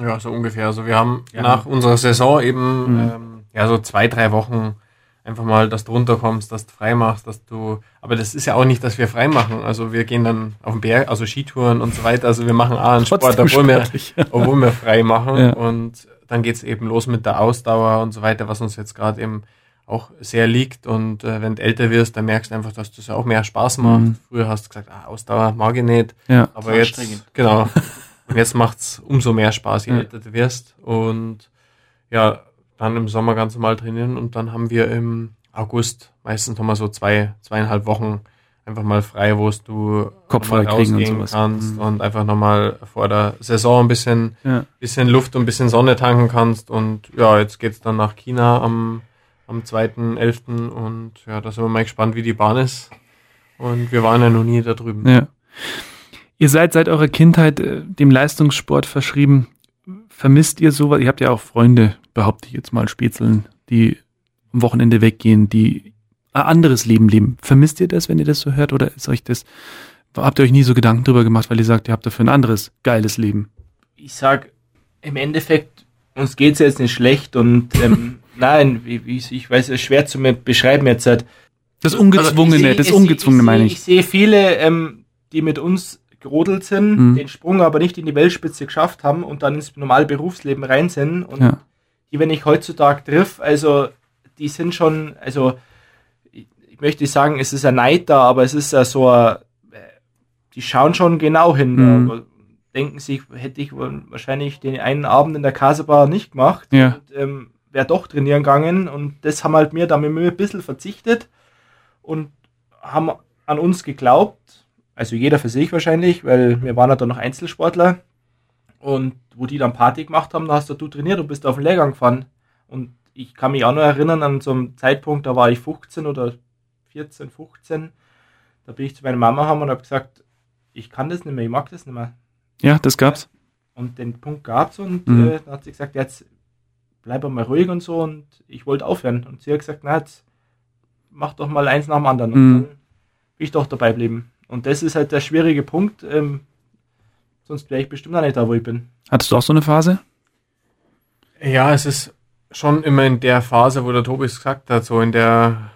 Ja, so ungefähr. Also wir haben Ja. nach unserer Saison eben Mhm. ähm, ja so zwei, drei Wochen einfach mal, dass du runterkommst, dass du frei machst, dass du. Aber das ist ja auch nicht, dass wir frei machen. Also wir gehen dann auf den Berg, also Skitouren und so weiter. Also wir machen auch einen Sport, obwohl wir, [LAUGHS] obwohl wir frei machen. Ja. Und dann geht's eben los mit der Ausdauer und so weiter, was uns jetzt gerade eben auch sehr liegt. Und äh, wenn du älter wirst, dann merkst du einfach, dass das ja auch mehr Spaß macht. Mhm. Früher hast du gesagt, ah, Ausdauer mag ich nicht. Ja. Aber jetzt, genau. [LAUGHS] Und jetzt macht's umso mehr Spaß, je älter du wirst. Und ja, dann im Sommer ganz normal trainieren und dann haben wir im August meistens nochmal so zwei, zweieinhalb Wochen einfach mal frei, wo du Kopf frei kriegen und sowas. kannst Mhm. und einfach nochmal vor der Saison ein bisschen, Ja. bisschen Luft und ein bisschen Sonne tanken kannst. Und ja, jetzt geht's dann nach China am, am 2.11. und ja, da sind wir mal gespannt, wie die Bahn ist. Und wir waren ja noch nie da drüben. Ja. Ihr seid seit eurer Kindheit äh, dem Leistungssport verschrieben. Vermisst ihr sowas? Ihr habt ja auch Freunde, behaupte ich jetzt mal, Spätzeln, die am Wochenende weggehen, die ein anderes Leben leben. Vermisst ihr das, wenn ihr das so hört? Oder ist euch das, habt ihr euch nie so Gedanken drüber gemacht, weil ihr sagt, ihr habt dafür ein anderes geiles Leben? ich sag im Endeffekt, uns geht's jetzt nicht schlecht und ähm, [LAUGHS] nein, wie, wie, ich weiß, es ist schwer zu mir beschreiben jetzt. Halt. Das Ungezwungene, Also ich seh- das ich Ungezwungene meine Ich ich. sehe viele, ähm, die mit uns gerodelt sind, Mhm. den Sprung aber nicht in die Weltspitze geschafft haben und dann ins normale Berufsleben rein sind. Und Ja. die, wenn ich heutzutage triff, also die sind schon, also ich, möchte nicht sagen, es ist ein Neid da, aber es ist ja so, ein, äh, die schauen schon genau hin. Mhm. Denken sich, hätte ich wahrscheinlich den einen Abend in der Kasebar nicht gemacht Ja. ähm, wäre doch trainieren gegangen und das haben halt mir, da haben wir ein bisschen verzichtet und haben an uns geglaubt, also jeder für sich wahrscheinlich, weil wir waren ja dann noch Einzelsportler und wo die dann Party gemacht haben, da hast du trainiert und bist auf den Lehrgang gefahren und ich kann mich auch noch erinnern an so einem Zeitpunkt, da war ich 15 oder 14, 15, da bin ich zu meiner Mama haben und habe gesagt, ich kann das nicht mehr, ich mag das nicht mehr. Ja, das gab's. Und den Punkt gab's und Mhm. äh, dann hat sie gesagt, jetzt bleib mal ruhig und so und ich wollte aufhören. Und sie hat gesagt, na jetzt mach doch mal eins nach dem anderen. Und Mhm. dann bin ich doch dabei geblieben. Und das ist halt der schwierige Punkt. Ähm, sonst wäre ich bestimmt auch nicht da, wo ich bin. Hattest du auch so eine Phase? Ja, es ist schon immer in der Phase, wo der Tobi es gesagt hat, so in der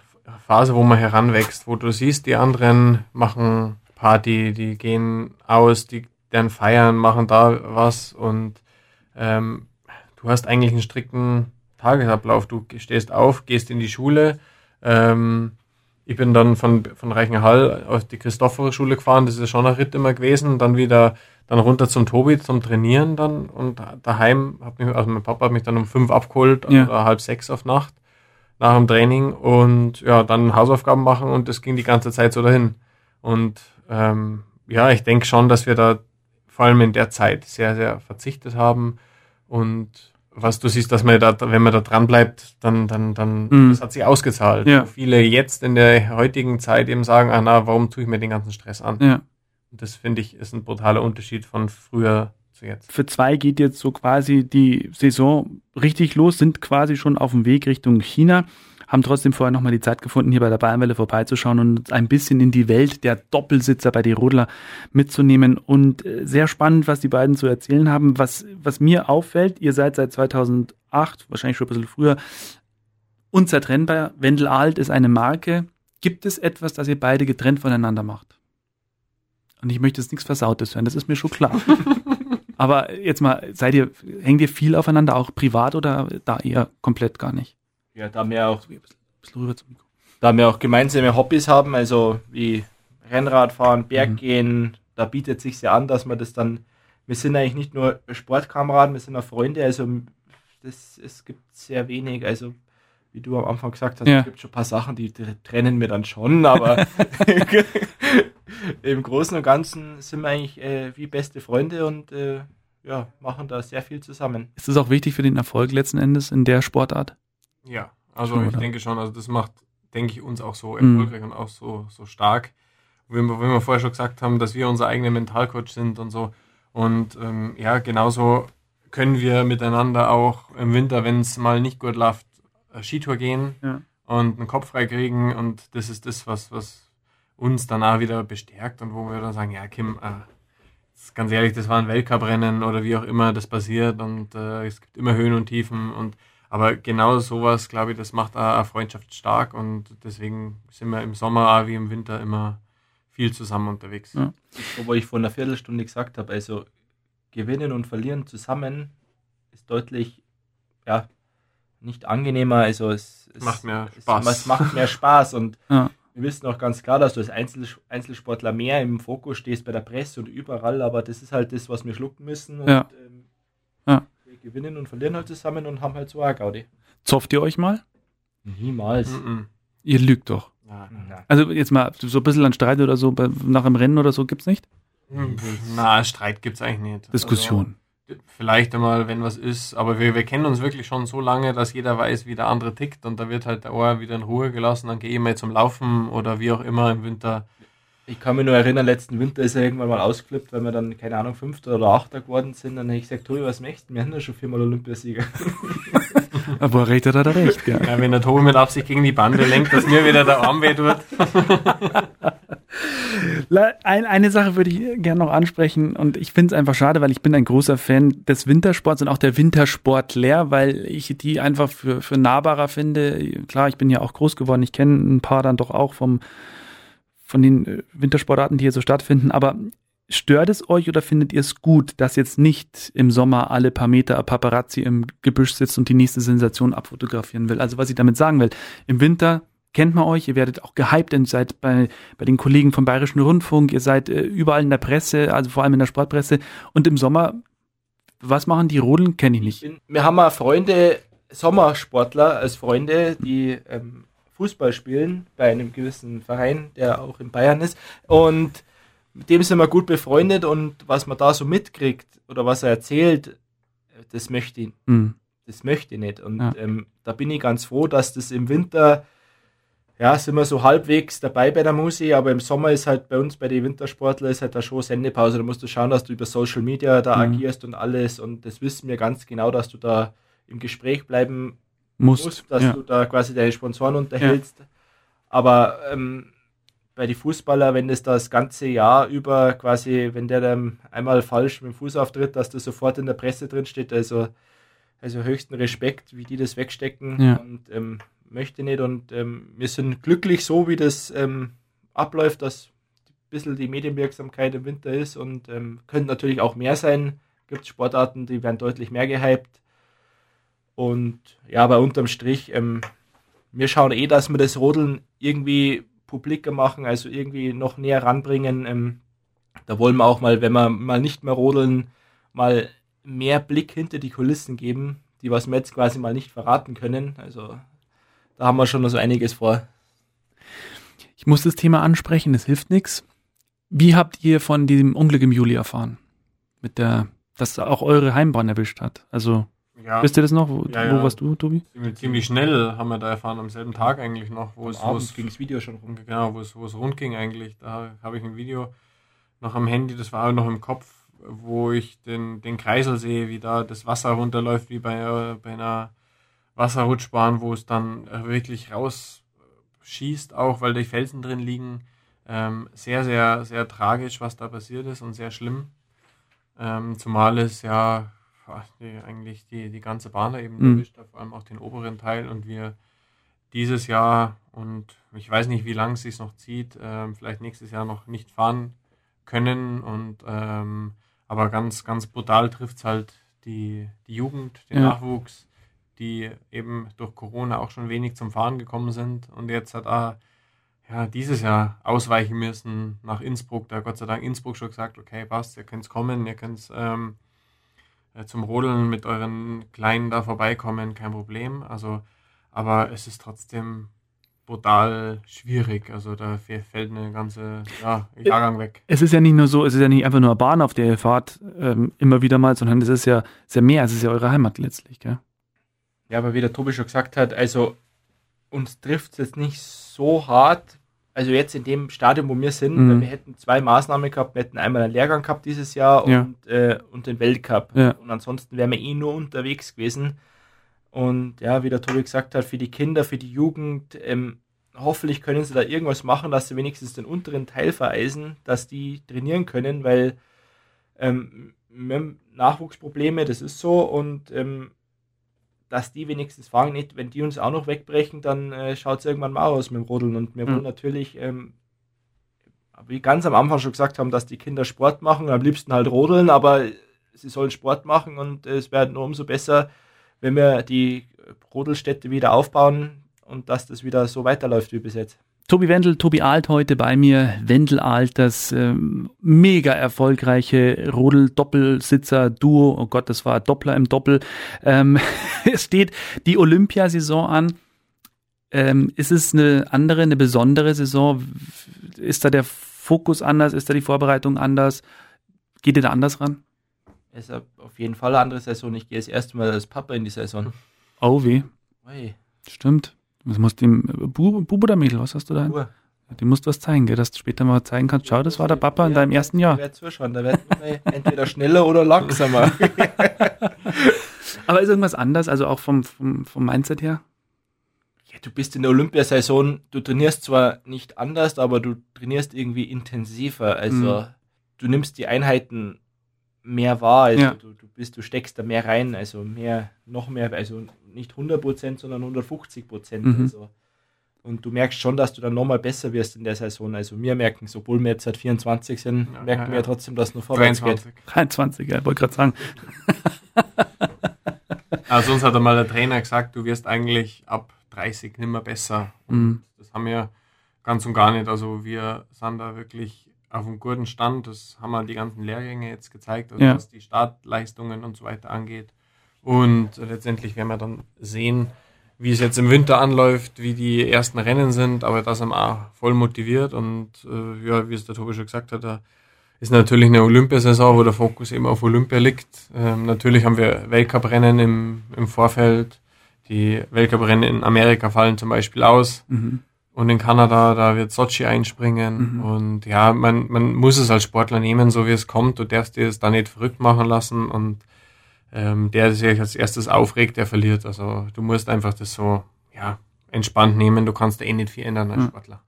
Phase, wo man heranwächst, wo du siehst, die anderen machen Party, die gehen aus, die dann feiern, machen da was und ähm, du hast eigentlich einen strikten Tagesablauf. Du stehst auf, gehst in die Schule. Ähm, ich bin dann von, von Reichenhall auf die Christophorus-Schule gefahren, das ist schon ein Ritt immer gewesen, dann wieder dann runter zum Tobi zum Trainieren dann und daheim hat mich, also mein Papa hat mich dann um fünf abgeholt Ja. oder halb sechs auf Nacht. nach dem Training und ja, dann Hausaufgaben machen und das ging die ganze Zeit so dahin. Und ähm, ja, ich denke schon, dass wir da vor allem in der Zeit sehr, sehr verzichtet haben. Und was du siehst, dass man da, wenn man da dran bleibt, dann, dann, dann, Mhm. das hat sich ausgezahlt. Ja. Wo viele jetzt in der heutigen Zeit eben sagen, ah na, warum tue ich mir den ganzen Stress an? Ja. Und Das finde ich ist ein brutaler Unterschied von früher zu jetzt. Für zwei geht jetzt so quasi die Saison richtig los, sind quasi schon auf dem Weg Richtung China, haben trotzdem vorher nochmal die Zeit gefunden, hier bei der Bayernwelle vorbeizuschauen und ein bisschen in die Welt der Doppelsitzer bei die Rodler mitzunehmen. Und äh, sehr spannend, was die beiden zu erzählen haben. Was, was mir auffällt, ihr seid seit 2008, wahrscheinlich schon ein bisschen früher, unzertrennbar. Wendel Alt ist eine Marke. Gibt es etwas, das ihr beide getrennt voneinander macht? Und ich möchte jetzt nichts Versautes hören, das ist mir schon klar. [LAUGHS] Aber jetzt mal, seid ihr, hängt ihr viel aufeinander, auch privat oder da eher komplett gar nicht? Ja, da wir auch, da wir auch gemeinsame Hobbys haben, also wie Rennradfahren, Berggehen, da bietet sich ja an, dass man das dann, wir sind eigentlich nicht nur Sportkameraden, wir sind auch Freunde, also das, es gibt sehr wenig, also wie du am Anfang gesagt hast, Ja. es gibt schon ein paar Sachen, die tr- trennen wir dann schon, aber [LAUGHS] [LAUGHS] im Großen und Ganzen sind wir eigentlich äh, wie beste Freunde und äh, ja, machen da sehr viel zusammen. Ist es auch wichtig für den Erfolg letzten Endes in der Sportart? Ja, also Schon, ich oder? denke schon, also das macht, denke ich, uns auch so Mhm. erfolgreich und auch so, so stark. Wie wir, wie wir vorher schon gesagt haben, dass wir unser eigener Mentalcoach sind und so. Und ähm, ja, genauso können wir miteinander auch im Winter, wenn es mal nicht gut läuft, äh, Skitour gehen Ja. und einen Kopf frei kriegen. Und das ist das, was, was uns dann auch wieder bestärkt und wo wir dann sagen, ja, Kim, äh, ganz ehrlich, das war ein Weltcuprennen oder wie auch immer das passiert und äh, es gibt immer Höhen und Tiefen und aber genau sowas, glaube ich, das macht auch eine Freundschaft stark und deswegen sind wir im Sommer auch wie im Winter immer viel zusammen unterwegs. Ja. wo ich vor einer Viertelstunde gesagt habe, also gewinnen und verlieren zusammen ist deutlich, ja, nicht angenehmer, also es, es Macht mehr es, Spaß. Es macht mehr Spaß und [LAUGHS] Ja. wir wissen auch ganz klar, dass du als Einzel, Einzelsportler mehr im Fokus stehst bei der Presse und überall, aber das ist halt das, was wir schlucken müssen und Ja. Gewinnen und verlieren halt zusammen und haben halt so eine Gaudi. Zofft ihr euch mal? Niemals. Mhm. Ihr lügt doch. Ja. Na, Also jetzt mal so ein bisschen an Streit oder so bei, nach dem Rennen oder so gibt's nicht? Na, Streit gibt es eigentlich nicht. Diskussion. Also, vielleicht einmal, wenn was ist, aber wir, wir kennen uns wirklich schon so lange, dass jeder weiß, wie der andere tickt und da wird halt der Ohr wieder in Ruhe gelassen, dann gehe ich mal zum Laufen oder wie auch immer im Winter. Ich kann mich nur erinnern, letzten Winter ist er irgendwann mal ausgeflippt, weil wir dann, keine Ahnung, Fünfter oder Achter geworden sind. Dann habe ich gesagt, Tobi, was möchtest du? Wir haben ja schon viermal Olympiasieger. [LAUGHS] Aber recht hat er da recht, gell? Ja, wenn der Tobi mit Absicht gegen die Bande lenkt, dass mir wieder der Arm weh tut. [LAUGHS] Eine Sache würde ich gerne noch ansprechen und ich finde es einfach schade, weil ich bin ein großer Fan des Wintersports und auch der Wintersportler, weil ich die einfach für, für nahbarer finde. Klar, ich bin ja auch groß geworden, ich kenne ein paar dann doch auch vom, von den äh, Wintersportarten, die hier so stattfinden, aber stört es euch oder findet ihr es gut, dass jetzt nicht im Sommer alle paar Meter Paparazzi im Gebüsch sitzt und die nächste Sensation abfotografieren will? Also was ich damit sagen will, im Winter kennt man euch, ihr werdet auch gehypt, ihr seid bei, bei den Kollegen vom Bayerischen Rundfunk, ihr seid äh, überall in der Presse, also vor allem in der Sportpresse. Und im Sommer, was machen die Rodeln? Kenne ich nicht. wir haben auch Freunde, Sommersportler als Freunde, die ähm, Fußball spielen bei einem gewissen Verein, der auch in Bayern ist. Und mit dem sind wir gut befreundet und was man da so mitkriegt oder was er erzählt, das möchte ich, Hm. das möchte ich nicht. Und Ja. ähm, da bin ich ganz froh, dass das im Winter, ja, sind wir so halbwegs dabei bei der Musik, aber im Sommer ist halt bei uns, bei den Wintersportlern, ist halt da schon Sendepause. Da musst du schauen, dass du über Social Media da Mhm. agierst und alles. Und das wissen wir ganz genau, dass du da im Gespräch bleiben Musst. musst, dass ja. du da quasi deine Sponsoren unterhältst. Aber ähm, bei den Fußballer, wenn das das ganze Jahr über quasi, wenn der dann einmal falsch mit dem Fuß auftritt, dass das sofort in der Presse drin steht, also, also höchsten Respekt, wie die das wegstecken Ja. und ähm, möchte nicht. Und ähm, wir sind glücklich so, wie das ähm, abläuft, dass ein bisschen die Medienwirksamkeit im Winter ist und ähm, könnte natürlich auch mehr sein. Gibt Sportarten, die werden deutlich mehr gehypt. Und ja, aber unterm Strich, ähm, wir schauen eh, dass wir das Rodeln irgendwie publiker machen, also irgendwie noch näher ranbringen. Ähm, da wollen wir auch mal, wenn wir mal nicht mehr rodeln, mal mehr Blick hinter die Kulissen geben, die was wir jetzt quasi mal nicht verraten können. Also da haben wir schon noch so einiges vor. Ich muss das Thema ansprechen, das hilft nichts. Wie habt ihr von diesem Unglück im Juli erfahren? Mit der, dass auch eure Heimbahn erwischt hat. Also, Ja, wisst ihr das noch? Wo, Ja, wo ja. warst du, Tobi? ziemlich, ziemlich schnell haben wir da erfahren, am selben Tag eigentlich noch, wo es, wo es ging das Video schon rum. Genau, wo es, wo es rund ging eigentlich. Da habe ich ein Video noch am Handy, das war auch noch im Kopf, wo ich den, den Kreisel sehe, wie da das Wasser runterläuft, wie bei, bei einer Wasserrutschbahn, wo es dann wirklich rausschießt, auch weil die Felsen drin liegen. Ähm, sehr, sehr, sehr tragisch, was da passiert ist und sehr schlimm. Ähm, zumal es ja die, eigentlich die, die ganze Bahn da eben Mhm. erwischt vor allem auch den oberen Teil und wir dieses Jahr und ich weiß nicht, wie lange es sich noch zieht, ähm, vielleicht nächstes Jahr noch nicht fahren können und ähm, aber ganz, ganz brutal trifft es halt die, die Jugend, den Ja. Nachwuchs, die eben durch Corona auch schon wenig zum Fahren gekommen sind und jetzt hat auch ja, dieses Jahr ausweichen müssen nach Innsbruck. Da Gott sei Dank Innsbruck schon gesagt, okay, passt, ihr könnt kommen, ihr könnt ähm, äh, zum Rodeln mit euren Kleinen da vorbeikommen, kein Problem. Also, aber es ist trotzdem brutal schwierig. Also da fällt eine ganze ja, Jahrgang weg. Es ist ja nicht nur so, es ist ja nicht einfach nur eine Bahn, auf der ihr fahrt, ähm, immer wieder mal, sondern es ist ja sehr mehr, es ist ja eure Heimat letztlich, gell? Ja, aber wie der Tobi schon gesagt hat, also uns trifft es jetzt nicht so hart. Also jetzt in dem Stadium, wo wir sind, Mhm. wir hätten zwei Maßnahmen gehabt. Wir hätten einmal einen Lehrgang gehabt dieses Jahr Ja. und, äh, und den Weltcup. Ja. Und ansonsten wären wir eh nur unterwegs gewesen. Und ja, wie der Tobi gesagt hat, für die Kinder, für die Jugend, ähm, hoffentlich können sie da irgendwas machen, dass sie wenigstens den unteren Teil vereisen, dass die trainieren können, weil ähm, wir haben Nachwuchsprobleme, das ist so. Und ähm, dass die wenigstens fahren, nicht, wenn die uns auch noch wegbrechen, dann äh, schaut es irgendwann mal aus mit dem Rodeln. Und wir Mhm. wollen natürlich, ähm, wie ganz am Anfang schon gesagt haben, dass die Kinder Sport machen, am liebsten halt rodeln, aber sie sollen Sport machen und äh, es wäre nur umso besser, wenn wir die Rodelstätte wieder aufbauen und dass das wieder so weiterläuft wie bis jetzt. Tobi Wendel, Tobi Alt heute bei mir. Wendel Alt, das ähm, mega erfolgreiche Rodel-Doppelsitzer-Duo. Oh Gott, das war Doppler im Doppel. Ähm, [LAUGHS] es steht die Olympiasaison an. Ähm, ist es eine andere, eine besondere Saison? Ist da der Fokus anders? Ist da die Vorbereitung anders? Geht ihr da anders ran? Es ist auf jeden Fall eine andere Saison. Ich gehe das erste Mal als Papa in die Saison. Oh weh, Ui, stimmt. Das muss dem Bub, Bub oder Mädel, was hast du da? Uhr. Dem musst du was zeigen, gell, dass du später mal zeigen kannst. Schau, das war der Papa in deinem ersten Jahr. Werde zuschauen, da werden wir entweder schneller oder langsamer. [LAUGHS] Aber ist irgendwas anders, also auch vom, vom, vom Mindset her? Ja, du bist in der Olympiasaison, du trainierst zwar nicht anders, aber du trainierst irgendwie intensiver. Also Mhm. du nimmst die Einheiten mehr wahr, also Ja. du, du bist, du steckst da mehr rein, also mehr, noch mehr, also nicht 100%, sondern 150%. Mhm. Also. Und du merkst schon, dass du dann nochmal besser wirst in der Saison. Also wir merken, obwohl wir jetzt seit 24 sind, Ja, merken ja, wir ja. trotzdem, dass es noch vorwärts geht. 23. 23, ja, wollte gerade sagen. [LAUGHS] Also uns hat einmal der Trainer gesagt, du wirst eigentlich ab 30 nimmer besser. Und Mhm. das haben wir ganz und gar nicht. Also wir sind da wirklich auf einem guten Stand. Das haben wir die ganzen Lehrgänge jetzt gezeigt, also Ja. was die Startleistungen und so weiter angeht. Und letztendlich werden wir dann sehen, wie es jetzt im Winter anläuft, wie die ersten Rennen sind, aber da sind wir auch voll motiviert und äh, ja, wie es der Tobi schon gesagt hat, da ist natürlich eine Olympiasaison, wo der Fokus eben auf Olympia liegt. Ähm, natürlich haben wir Weltcuprennen im, im Vorfeld. Die Weltcuprennen in Amerika fallen zum Beispiel aus. Mhm. Und in Kanada, da wird Sochi einspringen. Mhm. Und ja, man, man muss es als Sportler nehmen, so wie es kommt. Du darfst dir es da nicht verrückt machen lassen. Und ähm, der, der sich als erstes aufregt, der verliert. Also du musst einfach das so, ja, entspannt nehmen. Du kannst da eh nicht viel ändern als Mhm. Sportler.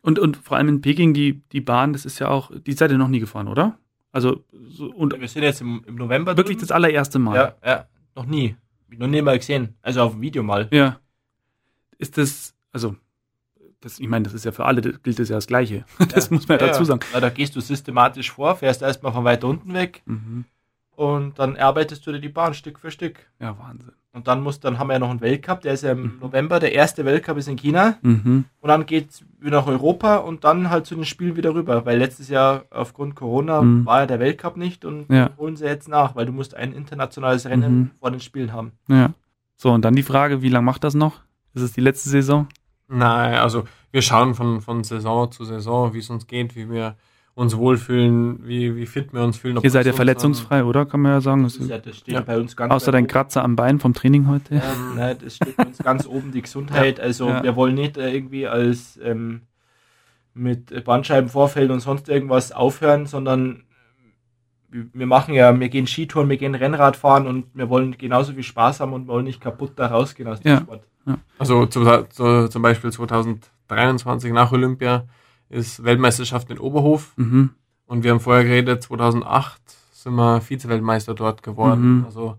Und, und vor allem in Peking, die, die Bahn, das ist ja auch, die seid ihr noch nie gefahren, oder? Also, so, und Wir sind jetzt im, im November. wirklich drüben. das allererste Mal. Ja, ja, noch nie. Noch nie mal gesehen. Also auf dem Video mal. Ja. Ist das, also, das, ich meine, das ist ja für alle, das gilt das ja das Gleiche. [LAUGHS] Das muss man ja dazu sagen. Ja, da gehst du systematisch vor, fährst erstmal von weiter unten weg Mhm. und dann arbeitest du dir die Bahn Stück für Stück. Ja, Wahnsinn. Und dann muss, dann haben wir ja noch einen Weltcup, der ist ja im Mhm. November, der erste Weltcup ist in China Mhm. und dann geht's wieder nach Europa und dann halt zu den Spielen wieder rüber, weil letztes Jahr aufgrund Corona Mhm. war ja der Weltcup nicht und Ja. holen sie jetzt nach, weil du musst ein internationales Rennen Mhm. vor den Spielen haben. Ja. So, und dann die Frage, wie lange macht das noch? Ist es die letzte Saison? Nein, also wir schauen von, von Saison zu Saison, wie es uns geht, wie wir uns wohlfühlen, wie, wie fit wir uns fühlen. Ihr seid ja verletzungsfrei, oder? Kann man ja sagen. Das, ja, das steht ja. bei uns ganz Außer dein Kratzer am Bein vom Training heute. Ähm, nein, das steht bei uns ganz oben, die Gesundheit. Also ja. wir wollen nicht äh, irgendwie als ähm, mit Bandscheibenvorfällen und sonst irgendwas aufhören, sondern wir machen ja, wir gehen Skitouren, wir gehen Rennrad fahren und wir wollen genauso viel Spaß haben und wollen nicht kaputt da rausgehen aus dem ja. Sport. Ja. Also zu, zu, zum Beispiel 2023 nach Olympia ist Weltmeisterschaft in Oberhof mhm. und wir haben vorher geredet, 2008 sind wir Vize-Weltmeister dort geworden. Mhm. Also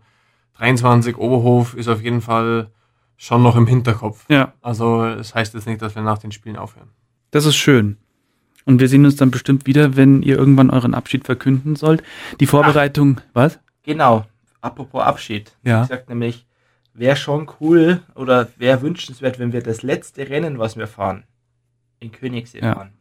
23 Oberhof ist auf jeden Fall schon noch im Hinterkopf. Ja. Also es das heißt jetzt nicht, dass wir nach den Spielen aufhören. Das ist schön. Und wir sehen uns dann bestimmt wieder, wenn ihr irgendwann euren Abschied verkünden sollt. Die Vorbereitung, Ach, was? Genau. Apropos Abschied. Ja. Ich sag nämlich, wäre schon cool oder wäre wünschenswert, wenn wir das letzte Rennen, was wir fahren, in Königssee ja. fahren.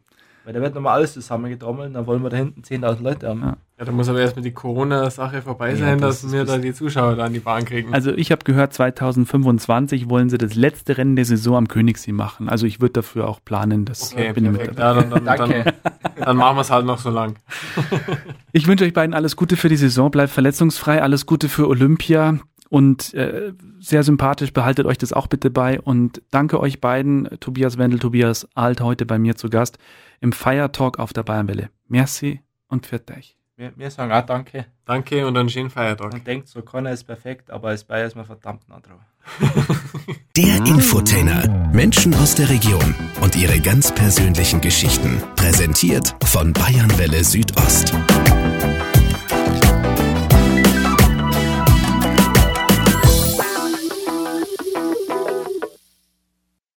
Weil da wird nochmal alles zusammengetrommelt, dann wollen wir da hinten 10.000 Leute haben. Ja. ja, da muss aber erstmal die Corona-Sache vorbei ja, sein, das dass wir da die Zuschauer da an die Bahn kriegen. Also ich habe gehört, 2025 wollen sie das letzte Rennen der Saison am Königssee machen. Also ich würde dafür auch planen, das okay, bin perfekt. mit ja, dann, dann, Danke. Dann, dann machen wir es halt noch so lang. ich wünsche euch beiden alles Gute für die Saison, bleibt verletzungsfrei, alles Gute für Olympia und äh, sehr sympathisch. Behaltet euch das auch bitte bei und danke euch beiden, Tobias Wendel, Tobias Alt, heute bei mir zu Gast im Fire Talk auf der Bayernwelle. Merci und für dich. Wir, wir sagen auch Danke. Danke und einen schönen Feiertag. Man denkt so, Connor ist perfekt, aber als Bayer ist man verdammt nah drauf. [LAUGHS] Der Infotainer. Menschen aus der Region und ihre ganz persönlichen Geschichten. Präsentiert von Bayernwelle Südost.